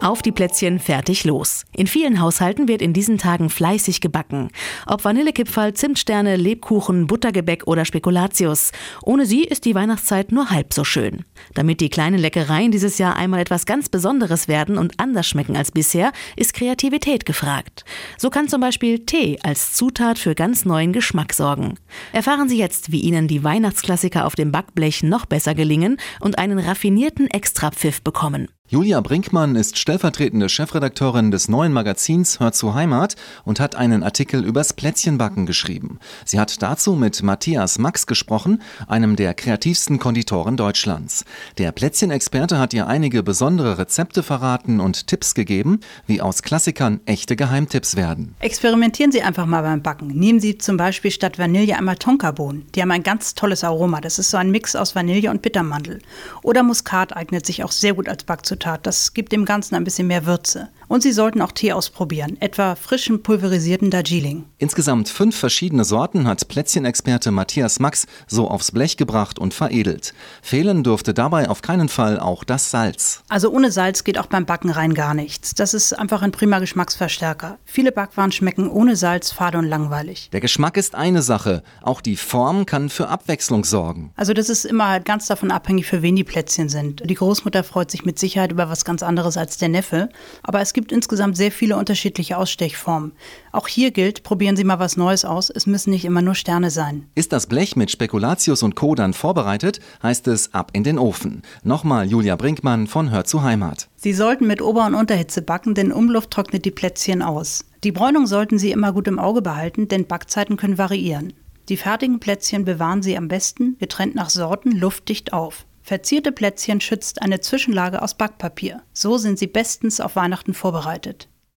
Auf die Plätzchen, fertig, los. In vielen Haushalten wird in diesen Tagen fleißig gebacken. Ob Vanillekipferl, Zimtsterne, Lebkuchen, Buttergebäck oder Spekulatius. Ohne sie ist die Weihnachtszeit nur halb so schön. Damit die kleinen Leckereien dieses Jahr einmal etwas ganz Besonderes werden und anders schmecken als bisher, ist Kreativität gefragt. So kann zum Beispiel Tee als Zutat für ganz neuen Geschmack sorgen. Erfahren Sie jetzt, wie Ihnen die Weihnachtsklassiker auf dem Backblech noch besser gelingen und einen raffinierten Extrapfiff bekommen. Julia Brinkmann ist stellvertretende Chefredakteurin des neuen Magazins Hör zu Heimat und hat einen Artikel übers Plätzchenbacken geschrieben. Sie hat dazu mit Matthias Max gesprochen, einem der kreativsten Konditoren Deutschlands. Der Plätzchenexperte hat ihr einige besondere Rezepte verraten und Tipps gegeben, wie aus Klassikern echte Geheimtipps werden. Experimentieren Sie einfach mal beim Backen. Nehmen Sie zum Beispiel statt Vanille einmal Tonkabohnen. Die haben ein ganz tolles Aroma. Das ist so ein Mix aus Vanille und Bittermandel. Oder Muskat eignet sich auch sehr gut als Backzutat. Zutat. Das gibt dem Ganzen ein bisschen mehr Würze. Und Sie sollten auch Tee ausprobieren, etwa frischen pulverisierten Darjeeling. Insgesamt fünf verschiedene Sorten hat Plätzchenexperte Matthias Max so aufs Blech gebracht und veredelt. Fehlen durfte dabei auf keinen Fall auch das Salz. Also ohne Salz geht auch beim Backen rein gar nichts. Das ist einfach ein prima Geschmacksverstärker. Viele Backwaren schmecken ohne Salz fade und langweilig. Der Geschmack ist eine Sache, auch die Form kann für Abwechslung sorgen. Also das ist immer halt ganz davon abhängig, für wen die Plätzchen sind. Die Großmutter freut sich mit Sicherheit über was ganz anderes als der Neffe, aber es gibt insgesamt sehr viele unterschiedliche Ausstechformen. Auch hier gilt, probieren Sie mal was Neues aus, es müssen nicht immer nur Sterne sein. Ist das Blech mit Spekulatius und Co. dann vorbereitet, heißt es ab in den Ofen. Nochmal Julia Brinkmann von Hör zu Heimat. Sie sollten mit Ober- und Unterhitze backen, denn Umluft trocknet die Plätzchen aus. Die Bräunung sollten Sie immer gut im Auge behalten, denn Backzeiten können variieren. Die fertigen Plätzchen bewahren Sie am besten, getrennt nach Sorten, luftdicht auf. Verzierte Plätzchen schützt eine Zwischenlage aus Backpapier. So sind sie bestens auf Weihnachten vorbereitet.